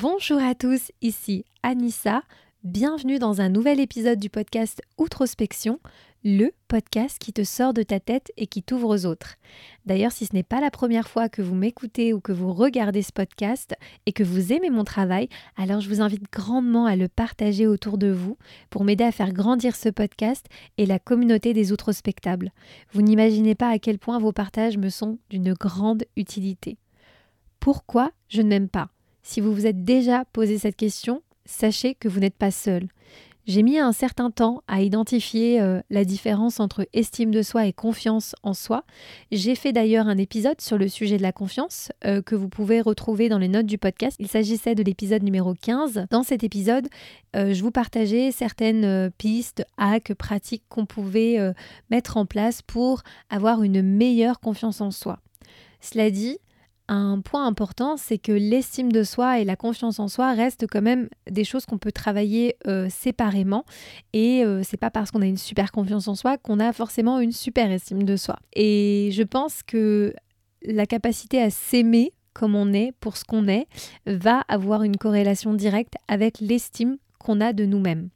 Bonjour à tous, ici Anissa. Bienvenue dans un nouvel épisode du podcast Outrospection, le podcast qui te sort de ta tête et qui t'ouvre aux autres. D'ailleurs, si ce n'est pas la première fois que vous m'écoutez ou que vous regardez ce podcast et que vous aimez mon travail, alors je vous invite grandement à le partager autour de vous pour m'aider à faire grandir ce podcast et la communauté des outrospectables. Vous n'imaginez pas à quel point vos partages me sont d'une grande utilité. Pourquoi je ne m'aime pas Si vous vous êtes déjà posé cette question, sachez que vous n'êtes pas seul. J'ai mis un certain temps à identifier euh, la différence entre estime de soi et confiance en soi. J'ai fait d'ailleurs un épisode sur le sujet de la confiance euh, que vous pouvez retrouver dans les notes du podcast. Il s'agissait de l'épisode numéro 15. Dans cet épisode, euh, je vous partageais certaines pistes, hacks, pratiques qu'on pouvait mettre en place pour avoir une meilleure confiance en soi. Cela dit, un point important, c'est que l'estime de soi et la confiance en soi restent quand même des choses qu'on peut travailler euh, séparément. Et euh, c'est pas parce qu'on a une super confiance en soi qu'on a forcément une super estime de soi. Et je pense que la capacité à s'aimer comme on est, pour ce qu'on est, va avoir une corrélation directe avec l'estime qu'on a de nous-mêmes.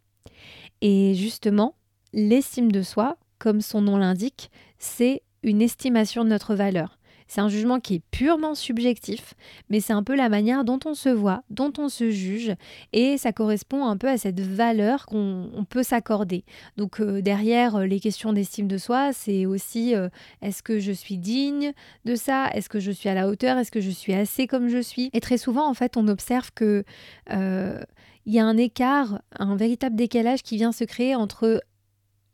Et justement, l'estime de soi, comme son nom l'indique, c'est une estimation de notre valeur. C'est un jugement qui est purement subjectif, mais c'est un peu la manière dont on se voit, dont on se juge, et ça correspond un peu à cette valeur qu'on peut s'accorder. Donc euh, derrière euh, les questions d'estime de soi, c'est aussi euh, est-ce que je suis digne de ça? Est-ce que je suis à la hauteur? Est-ce que je suis assez comme je suis? Et très souvent, en fait, on observe que il y a un écart, un véritable décalage qui vient se créer entre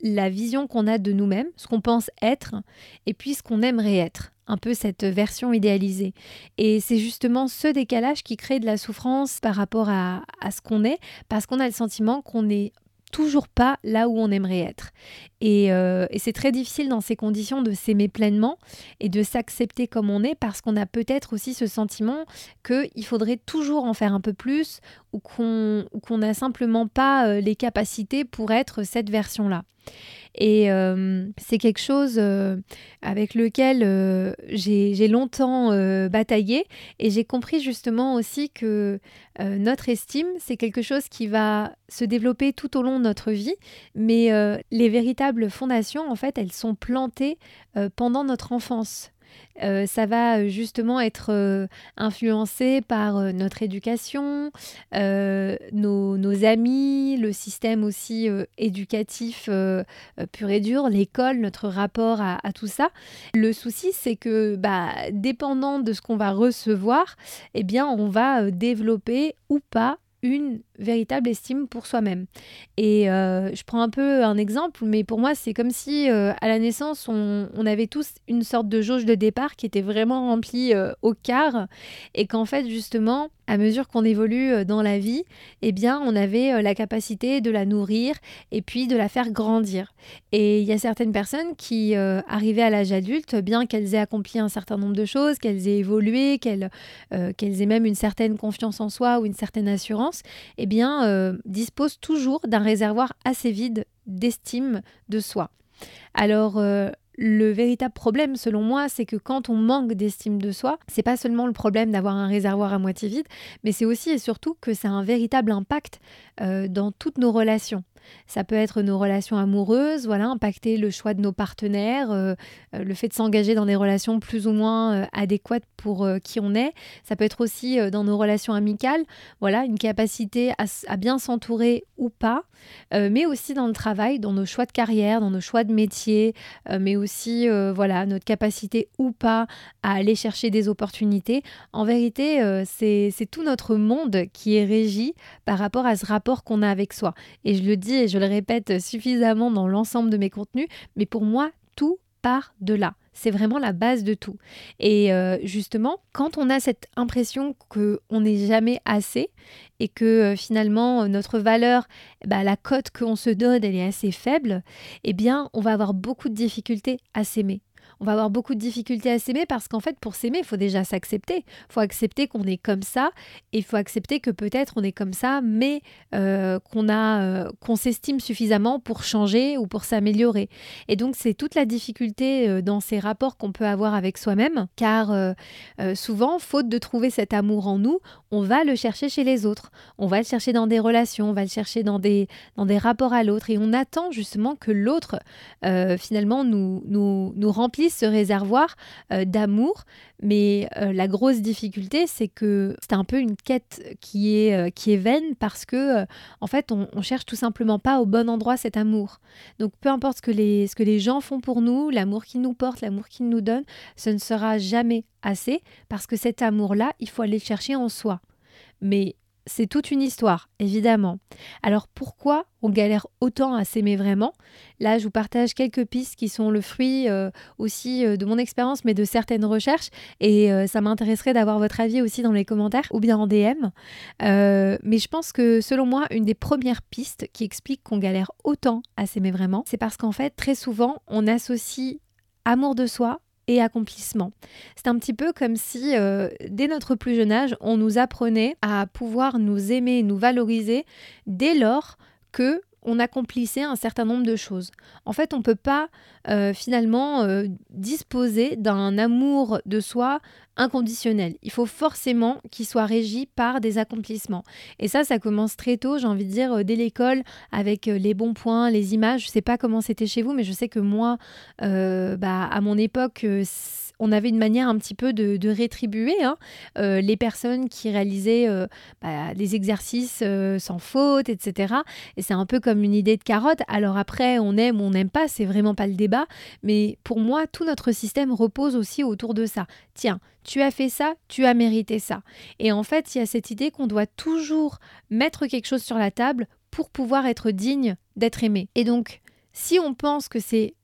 la vision qu'on a de nous-mêmes, ce qu'on pense être, et puis ce qu'on aimerait être un peu cette version idéalisée. Et c'est justement ce décalage qui crée de la souffrance par rapport à, ce qu'on est, parce qu'on a le sentiment qu'on n'est toujours pas là où on aimerait être. Et, euh, et c'est très difficile dans ces conditions de s'aimer pleinement et de s'accepter comme on est parce qu'on a peut-être aussi ce sentiment qu'il faudrait toujours en faire un peu plus ou qu'on n'a simplement pas euh, les capacités pour être cette version-là. Et euh, c'est quelque chose euh, avec lequel euh, j'ai longtemps bataillé et j'ai compris justement aussi que notre estime, c'est quelque chose qui va se développer tout au long de notre vie, mais les véritables fondations, en fait, elles sont plantées pendant notre enfance. Euh, ça va euh, justement être euh, influencé par notre éducation, nos, amis, le système aussi éducatif pur et dur, l'école, notre rapport à, tout ça. Le souci, c'est que bah, dépendant de ce qu'on va recevoir, eh bien, on va développer ou pas une véritable estime pour soi-même. Et euh, je prends un peu un exemple, mais pour moi, c'est comme si euh, à la naissance, on, avait tous une sorte de jauge de départ qui était vraiment remplie euh, au quart, et qu'en fait, justement, à mesure qu'on évolue dans la vie, eh bien, on avait la capacité de la nourrir et puis de la faire grandir. Et il y a certaines personnes qui, arrivaient à l'âge adulte, bien qu'elles aient accompli un certain nombre de choses, qu'elles aient évolué, qu'elles qu'elles aient même une certaine confiance en soi ou une certaine assurance, eh bien, euh, dispose toujours d'un réservoir assez vide d'estime de soi. Alors, euh, le véritable problème, selon moi, c'est que quand on manque d'estime de soi, c'est pas seulement le problème d'avoir un réservoir à moitié vide, mais c'est aussi et surtout que ça a un véritable impact euh, dans toutes nos relations. Ça peut être nos relations amoureuses, voilà, impacter le choix de nos partenaires, euh, euh, le fait de s'engager dans des relations plus ou moins euh, adéquates pour qui on est. Ça peut être aussi dans nos relations amicales, voilà, une capacité à, bien s'entourer ou pas, mais aussi dans le travail, dans nos choix de carrière, dans nos choix de métier, mais aussi, voilà, notre capacité ou pas à aller chercher des opportunités. En vérité, c'est tout notre monde qui est régi par rapport à ce rapport qu'on a avec soi. Et je le dis et je le répète suffisamment dans l'ensemble de mes contenus, mais pour moi, tout part de là. C'est vraiment la base de tout. Et euh, justement, quand on a cette impression qu'on n'est jamais assez et que euh, finalement notre valeur, bah, la cote qu'on se donne, elle est assez faible, eh bien, on va avoir beaucoup de difficultés à s'aimer on va avoir beaucoup de difficultés à s'aimer parce qu'en fait, pour s'aimer, il faut déjà s'accepter. Il faut accepter qu'on est comme ça et il faut accepter que peut-être on est comme ça, mais euh, qu'on a, euh, qu'on s'estime suffisamment pour changer ou pour s'améliorer. Et donc, c'est toute la difficulté euh, dans ces rapports qu'on peut avoir avec soi-même, car souvent, faute de trouver cet amour en nous, on va le chercher chez les autres. On va le chercher dans des relations, on va le chercher dans des, dans des rapports à l'autre et on attend justement que l'autre finalement nous, nous, nous remplisse ce réservoir d'amour. Mais la grosse difficulté, c'est que c'est un peu une quête qui est, qui est vaine parce que en fait, on, on, cherche tout simplement pas au bon endroit cet amour. Donc peu importe ce que les, ce que les gens font pour nous, l'amour qu'ils nous portent, l'amour qu'ils nous donnent, ce ne sera jamais assez parce que cet amour-là, il faut aller le chercher en soi. Mais c'est toute une histoire, évidemment. Alors pourquoi on galère autant à s'aimer vraiment? Là, je vous partage quelques pistes qui sont le fruit euh, aussi euh, de mon expérience, mais de certaines recherches. Et euh, ça m'intéresserait d'avoir votre avis aussi dans les commentaires ou bien en DM. mais je pense que selon moi, une des premières pistes qui explique qu'on galère autant à s'aimer vraiment, c'est parce qu'en fait, très souvent, on associe amour de soi et accomplissement. C'est un petit peu comme si, euh, dès notre plus jeune âge, on nous apprenait à pouvoir nous aimer, nous valoriser dès lors que on accomplissait un certain nombre de choses. En fait, on ne peut pas euh, finalement euh, disposer d'un amour de soi inconditionnel. Il faut forcément qu'il soit régi par des accomplissements. Et ça, ça commence très tôt, j'ai envie de dire, euh, dès l'école, avec les bons points, les images. Je ne sais pas comment c'était chez vous, mais je sais que moi, bah, à mon époque, on avait une manière un petit peu de, rétribuer hein, euh, les personnes qui réalisaient euh, bah, des exercices euh, sans faute, etc. Et c'est un peu comme une idée de carotte. Alors après, on aime ou on n'aime pas, c'est vraiment pas le débat. Mais pour moi, tout notre système repose aussi autour de ça. Tiens, tu as fait ça, tu as mérité ça. Et en fait, il y a cette idée qu'on doit toujours mettre quelque chose sur la table pour pouvoir être digne d'être aimé. Et donc, si on pense que c'est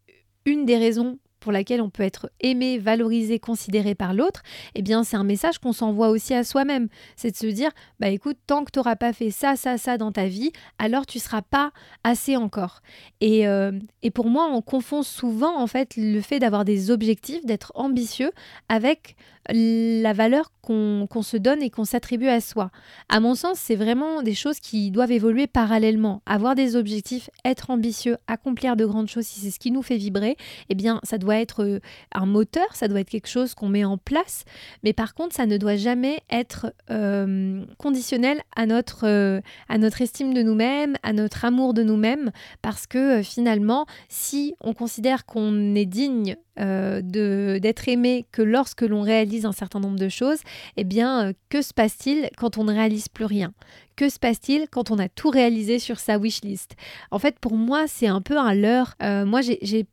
une des raisons pour laquelle on peut être aimé, valorisé, considéré par l'autre, eh bien c'est un message qu'on s'envoie aussi à soi-même. C'est de se dire, bah écoute, tant que tu n'auras pas fait ça, ça, ça dans ta vie, alors tu seras pas assez encore. Et, euh, et pour moi, on confond souvent en fait le fait d'avoir des objectifs, d'être ambitieux, avec la valeur qu'on se donne et qu'on s'attribue à soi. À mon sens, c'est vraiment des choses qui doivent évoluer parallèlement. Avoir des objectifs, être ambitieux, accomplir de grandes choses, si c'est ce qui nous fait vibrer, eh bien, ça doit être euh, un moteur, ça doit être quelque chose qu'on met en place. Mais par contre, ça ne doit jamais être euh, conditionnel euh, à notre estime de nous-mêmes, à notre amour de nous-mêmes, parce que finalement, si on considère qu'on est digne euh, d'être aimé que lorsque l'on réalise un certain nombre de choses, eh bien, euh, que se passe-t-il quand on ne réalise plus rien? Que se passe-t-il quand on a tout réalisé sur sa wishlist? En fait, pour moi, c'est un peu un leurre. Euh, moi, j'ai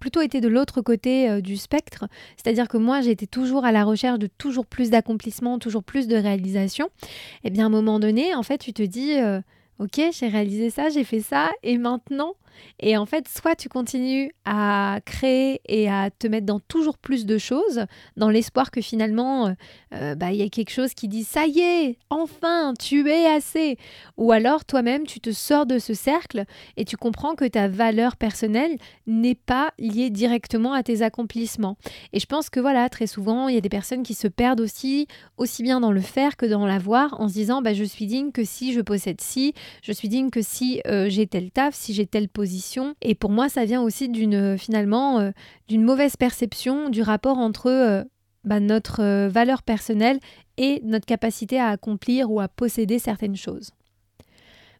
plutôt été de l'autre côté du spectre, c'est-à-dire que moi j'étais toujours à la recherche de toujours plus d'accomplissement, toujours plus de réalisation. Et eh bien à un moment donné, en fait, tu te dis, ok, j'ai réalisé ça, j'ai fait ça, et maintenant, et en fait, soit tu continues à créer et à te mettre dans toujours plus de choses, dans l'espoir que finalement, euh, euh, bah, il y a quelque chose qui dit ça y est, enfin, tu es assez. Ou alors toi-même, tu te sors de ce cercle et tu comprends que ta valeur personnelle n'est pas liée directement à tes accomplissements. Et je pense que voilà, très souvent, il y a des personnes qui se perdent aussi, aussi bien dans le faire que dans l'avoir, en se disant, bah, je suis digne que si je possède ci, je suis digne que si euh, j'ai tel taf, si j'ai telle position et pour moi, ça vient aussi d'une finalement euh, d'une mauvaise perception du rapport entre euh, bah, notre euh, valeur personnelle et notre capacité à accomplir ou à posséder certaines choses.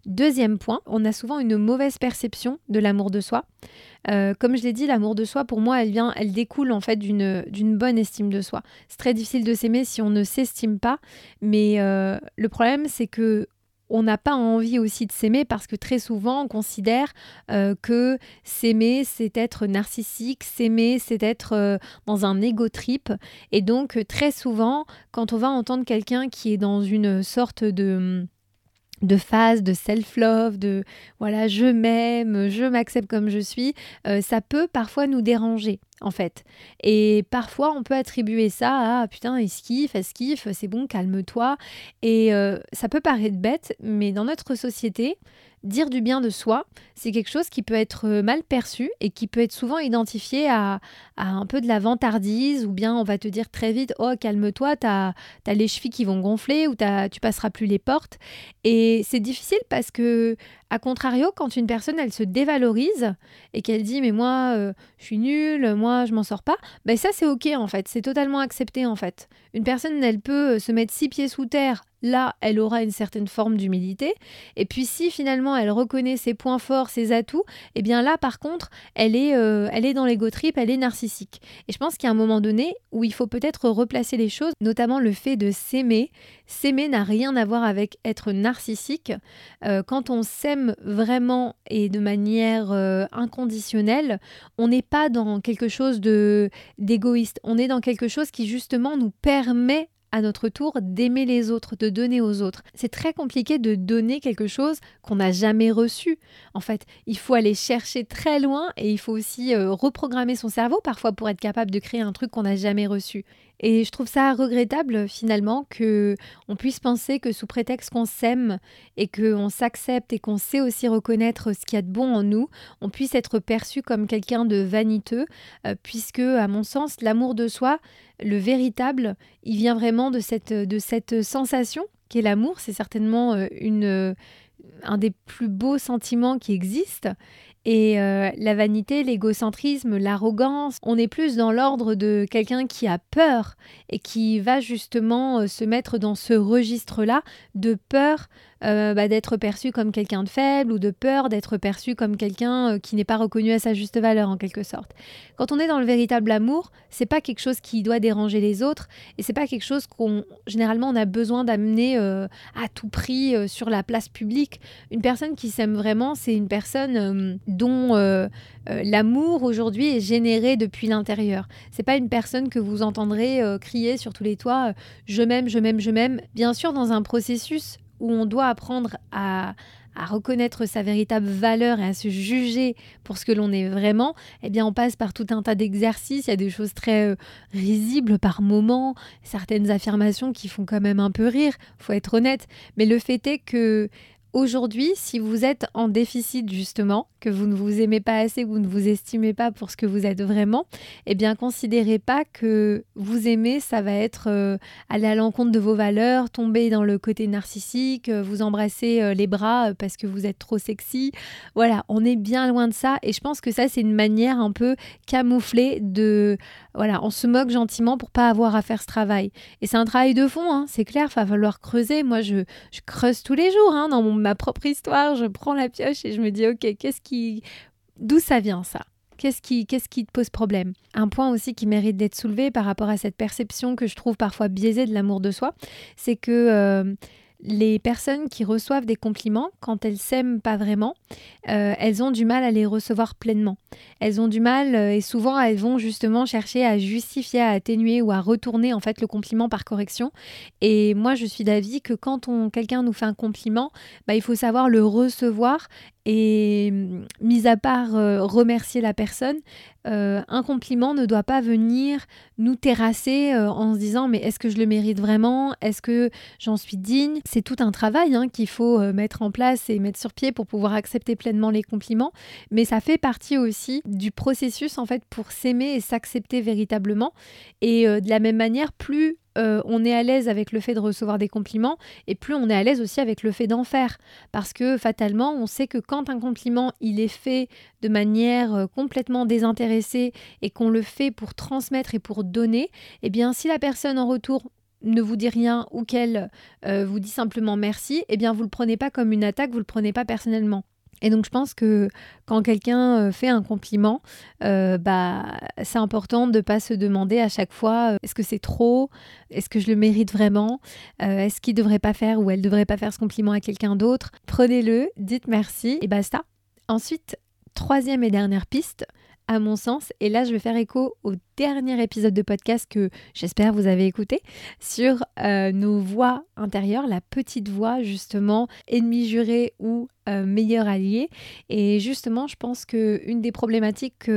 Deuxième point, on a souvent une mauvaise perception de l'amour de soi. comme je l'ai dit, l'amour de soi, pour moi, elle vient, elle découle en fait d'une bonne estime de soi. C'est très difficile de s'aimer si on ne s'estime pas, mais le problème, c'est que on n'a pas envie aussi de s'aimer parce que très souvent on considère euh, que s'aimer c'est être narcissique, s'aimer c'est être euh, dans un ego trip et donc très souvent quand on va entendre quelqu'un qui est dans une sorte de de phase de self-love, de voilà, je m'aime, je m'accepte comme je suis, euh, ça peut parfois nous déranger. En fait. Et parfois, on peut attribuer ça à putain, elle kiffe, c'est bon, calme-toi. Et euh, ça peut paraître bête, mais dans notre société, dire du bien de soi, c'est quelque chose qui peut être euh, mal perçu et qui peut être souvent identifié à, un peu de la vantardise ou bien on va te dire très vite oh calme-toi, t'as as les chevilles qui vont gonfler ou tu passeras plus les portes. Et c'est difficile parce que a contrario, quand une personne elle se dévalorise et qu'elle dit mais moi euh, je suis nulle, moi je m'en sors pas, ben ça c'est ok en fait, c'est totalement accepté en fait. Une personne elle peut euh, se mettre six pieds sous terre, là elle aura une certaine forme d'humilité. Et puis si finalement elle reconnaît ses points forts, ses atouts, eh bien là par contre elle est, euh, elle est dans l'ego trip, elle est narcissique. Et je pense qu'il y a un moment donné où il faut peut-être replacer les choses, notamment le fait de s'aimer. S'aimer n'a rien à voir avec être narcissique. quand on s'aime vraiment et de manière euh, inconditionnelle, on n'est pas dans quelque chose de d'égoïste. On est dans quelque chose qui justement nous permet à notre tour d'aimer les autres, de donner aux autres. C'est très compliqué de donner quelque chose qu'on n'a jamais reçu. En fait, il faut aller chercher très loin et il faut aussi euh, reprogrammer son cerveau parfois pour être capable de créer un truc qu'on n'a jamais reçu. Et je trouve ça regrettable finalement que on puisse penser que sous prétexte qu'on s'aime et qu'on s'accepte et qu'on sait aussi reconnaître ce qu'il y a de bon en nous, on puisse être perçu comme quelqu'un de vaniteux, euh, puisque à mon sens, l'amour de soi, le véritable, il vient vraiment de cette, de cette sensation qu'est l'amour. C'est certainement euh, une, un des plus beaux sentiments qui existent. Et euh, la vanité, l'égocentrisme, l'arrogance, on est plus dans l'ordre de quelqu'un qui a peur et qui va justement euh, se mettre dans ce registre-là de peur euh, bah, d'être perçu comme quelqu'un de faible ou de peur d'être perçu comme quelqu'un euh, qui n'est pas reconnu à sa juste valeur en quelque sorte. Quand on est dans le véritable amour, c'est pas quelque chose qui doit déranger les autres et c'est pas quelque chose qu'on généralement on a besoin d'amener euh, à tout prix sur la place publique. Une personne qui s'aime vraiment, c'est une personne dont l'amour aujourd'hui est généré depuis l'intérieur. C'est pas une personne que vous entendrez crier sur tous les toits je m'aime, je m'aime, je m'aime. Bien sûr dans un processus où on doit apprendre à, reconnaître sa véritable valeur et à se juger pour ce que l'on est vraiment, eh bien on passe par tout un tas d'exercices, il y a des choses très euh, risibles par moments, certaines affirmations qui font quand même un peu rire, faut être honnête, mais le fait est que Aujourd'hui, si vous êtes en déficit justement, que vous ne vous aimez pas assez, que vous ne vous estimez pas pour ce que vous êtes vraiment, eh bien considérez pas que vous aimer, ça va être euh, aller à l'encontre de vos valeurs, tomber dans le côté narcissique, euh, vous embrasser euh, les bras parce que vous êtes trop sexy. Voilà, on est bien loin de ça et je pense que ça c'est une manière un peu camouflée de voilà, on se moque gentiment pour pas avoir à faire ce travail. Et c'est un travail de fond, hein, c'est clair, il va falloir creuser. Moi, je, creuse tous les jours hein, dans ma propre histoire. Je prends la pioche et je me dis, ok, qu'est-ce qui, d'où ça vient ça? Qu'est-ce qui, qu'est-ce qui te pose problème? Un point aussi qui mérite d'être soulevé par rapport à cette perception que je trouve parfois biaisée de l'amour de soi, c'est que euh, les personnes qui reçoivent des compliments, quand elles s'aiment pas vraiment, euh, elles ont du mal à les recevoir pleinement. Elles ont du mal euh, et souvent elles vont justement chercher à justifier, à atténuer ou à retourner en fait le compliment par correction. Et moi je suis d'avis que quand quelqu'un nous fait un compliment, bah, il faut savoir le recevoir et mis à part euh, remercier la personne, euh, un compliment ne doit pas venir nous terrasser euh, en se disant mais est-ce que je le mérite vraiment? Est-ce que j'en suis digne? C'est tout un travail hein, qu'il faut mettre en place et mettre sur pied pour pouvoir accepter pleinement les compliments. Mais ça fait partie aussi du processus en fait pour s'aimer et s'accepter véritablement. Et de la même manière, plus euh, on est à l'aise avec le fait de recevoir des compliments et plus on est à l'aise aussi avec le fait d'en faire. Parce que fatalement, on sait que quand un compliment, il est fait de manière euh, complètement désintéressée et qu'on le fait pour transmettre et pour donner, eh bien si la personne en retour ne vous dit rien ou qu'elle euh, vous dit simplement merci, eh bien vous le prenez pas comme une attaque, vous le prenez pas personnellement. Et donc je pense que quand quelqu'un euh, fait un compliment, euh, bah, c'est important de ne pas se demander à chaque fois euh, est-ce que c'est trop? Est-ce que je le mérite vraiment? Est-ce qu'il ne devrait pas faire ou elle ne devrait pas faire ce compliment à quelqu'un d'autre? Prenez-le, dites merci et basta. Ensuite, troisième et dernière piste, à mon sens, et là je vais faire écho au dernier épisode de podcast que j'espère vous avez écouté sur nos voix intérieures, la petite voix justement, ennemi juré ou euh, meilleur allié. Et justement, je pense que une des problématiques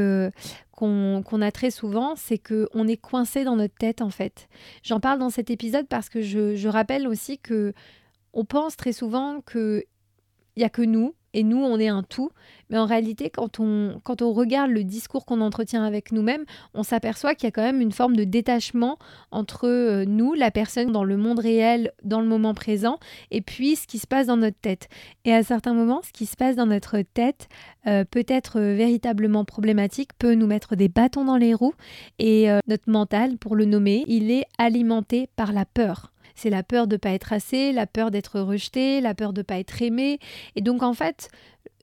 qu'on a très souvent, c'est qu'on est coincé dans notre tête en fait. J'en parle dans cet épisode parce que je, je rappelle aussi que on pense très souvent qu'il n'y a que nous, et nous, on est un tout. Mais en réalité, quand on, quand on regarde le discours qu'on entretient avec nous-mêmes, on s'aperçoit qu'il y a quand même une forme de détachement entre euh, nous, la personne dans le monde réel, dans le moment présent, et puis ce qui se passe dans notre tête. Et à certains moments, ce qui se passe dans notre tête euh, peut être euh, véritablement problématique, peut nous mettre des bâtons dans les roues, et notre mental, pour le nommer, il est alimenté par la peur. C'est la peur de ne pas être assez, la peur d'être rejeté, la peur de ne pas être aimé. Et donc en fait,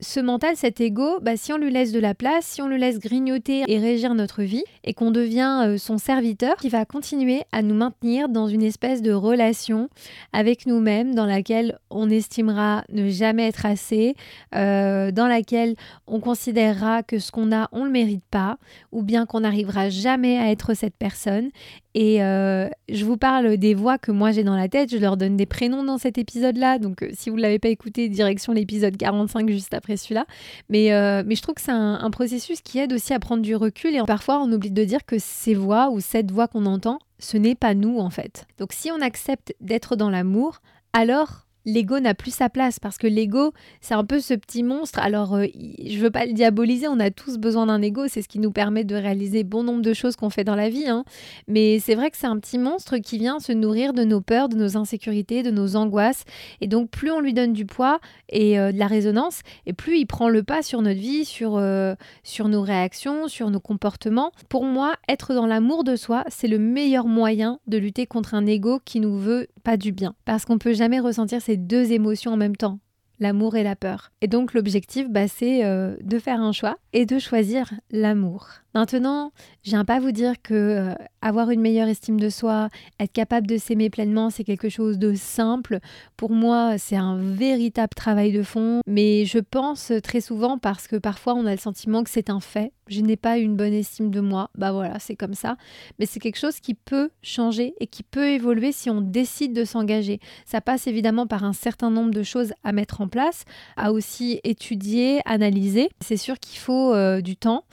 ce mental, cet ego, bah, si on lui laisse de la place, si on le laisse grignoter et régir notre vie, et qu'on devient euh, son serviteur, qui va continuer à nous maintenir dans une espèce de relation avec nous-mêmes, dans laquelle on estimera ne jamais être assez, euh, dans laquelle on considérera que ce qu'on a, on ne le mérite pas, ou bien qu'on n'arrivera jamais à être cette personne. Et euh, je vous parle des voix que moi j'ai dans la tête, je leur donne des prénoms dans cet épisode-là, donc si vous ne l'avez pas écouté, direction l'épisode 45 juste après celui-là. Mais, euh, mais je trouve que c'est un, processus qui aide aussi à prendre du recul et parfois on oublie de dire que ces voix ou cette voix qu'on entend, ce n'est pas nous en fait. Donc si on accepte d'être dans l'amour, alors l'ego n'a plus sa place parce que l'ego, c'est un peu ce petit monstre. Alors, euh, je veux pas le diaboliser, on a tous besoin d'un ego, c'est ce qui nous permet de réaliser bon nombre de choses qu'on fait dans la vie. Hein. Mais c'est vrai que c'est un petit monstre qui vient se nourrir de nos peurs, de nos insécurités, de nos angoisses. Et donc, plus on lui donne du poids et euh, de la résonance, et plus il prend le pas sur notre vie, sur, euh, sur nos réactions, sur nos comportements. Pour moi, être dans l'amour de soi, c'est le meilleur moyen de lutter contre un ego qui nous veut pas du bien. Parce qu'on peut jamais ressentir ces deux émotions en même temps l'amour et la peur. Et donc l'objectif, bah, c'est euh, de faire un choix et de choisir l'amour. Maintenant, je viens pas vous dire que euh, avoir une meilleure estime de soi, être capable de s'aimer pleinement, c'est quelque chose de simple. Pour moi, c'est un véritable travail de fond, mais je pense très souvent parce que parfois on a le sentiment que c'est un fait. Je n'ai pas une bonne estime de moi, bah voilà, c'est comme ça. Mais c'est quelque chose qui peut changer et qui peut évoluer si on décide de s'engager. Ça passe évidemment par un certain nombre de choses à mettre en place, à aussi étudier, analyser. C'est sûr qu'il faut euh, du temps,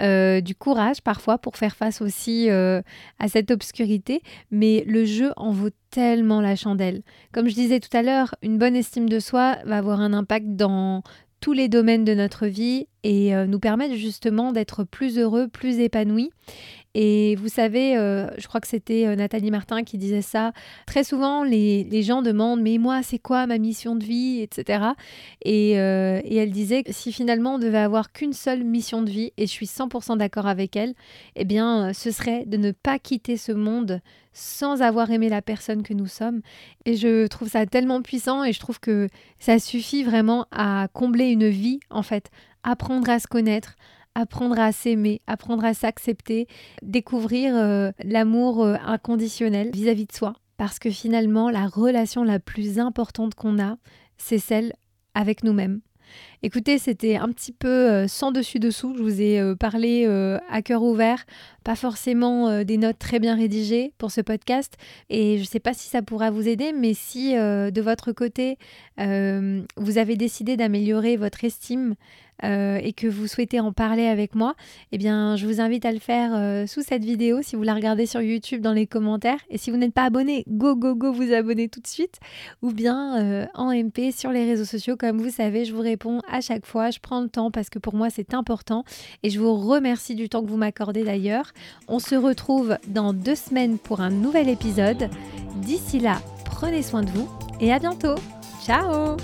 euh, du courage parfois pour faire face aussi euh, à cette obscurité, mais le jeu en vaut tellement la chandelle. Comme je disais tout à l'heure, une bonne estime de soi va avoir un impact dans tous les domaines de notre vie et nous permettre justement d'être plus heureux, plus épanouis. Et vous savez, euh, je crois que c'était euh, Nathalie Martin qui disait ça. Très souvent, les, gens demandent Mais moi, c'est quoi ma mission de vie etc. Et, euh, et, elle disait que si finalement on devait avoir qu'une seule mission de vie, et je suis 100% d'accord avec elle, eh bien, ce serait de ne pas quitter ce monde sans avoir aimé la personne que nous sommes. Et je trouve ça tellement puissant et je trouve que ça suffit vraiment à combler une vie, en fait. Apprendre à se connaître, apprendre à s'aimer, apprendre à s'accepter, découvrir euh, l'amour euh, inconditionnel vis-à-vis de soi. Parce que finalement, la relation la plus importante qu'on a, c'est celle avec nous-mêmes. Écoutez, c'était un petit peu euh, sans dessus-dessous. Je vous ai parlé à cœur ouvert, pas forcément des notes très bien rédigées pour ce podcast. Et je ne sais pas si ça pourra vous aider, mais si de votre côté, vous avez décidé d'améliorer votre estime, euh, et que vous souhaitez en parler avec moi, eh bien, je vous invite à le faire euh, sous cette vidéo si vous la regardez sur YouTube dans les commentaires. Et si vous n'êtes pas abonné, go, go, go, vous abonner tout de suite. Ou bien euh, en MP sur les réseaux sociaux. Comme vous savez, je vous réponds à chaque fois. Je prends le temps parce que pour moi, c'est important. Et je vous remercie du temps que vous m'accordez d'ailleurs. On se retrouve dans deux semaines pour un nouvel épisode. D'ici là, prenez soin de vous et à bientôt. Ciao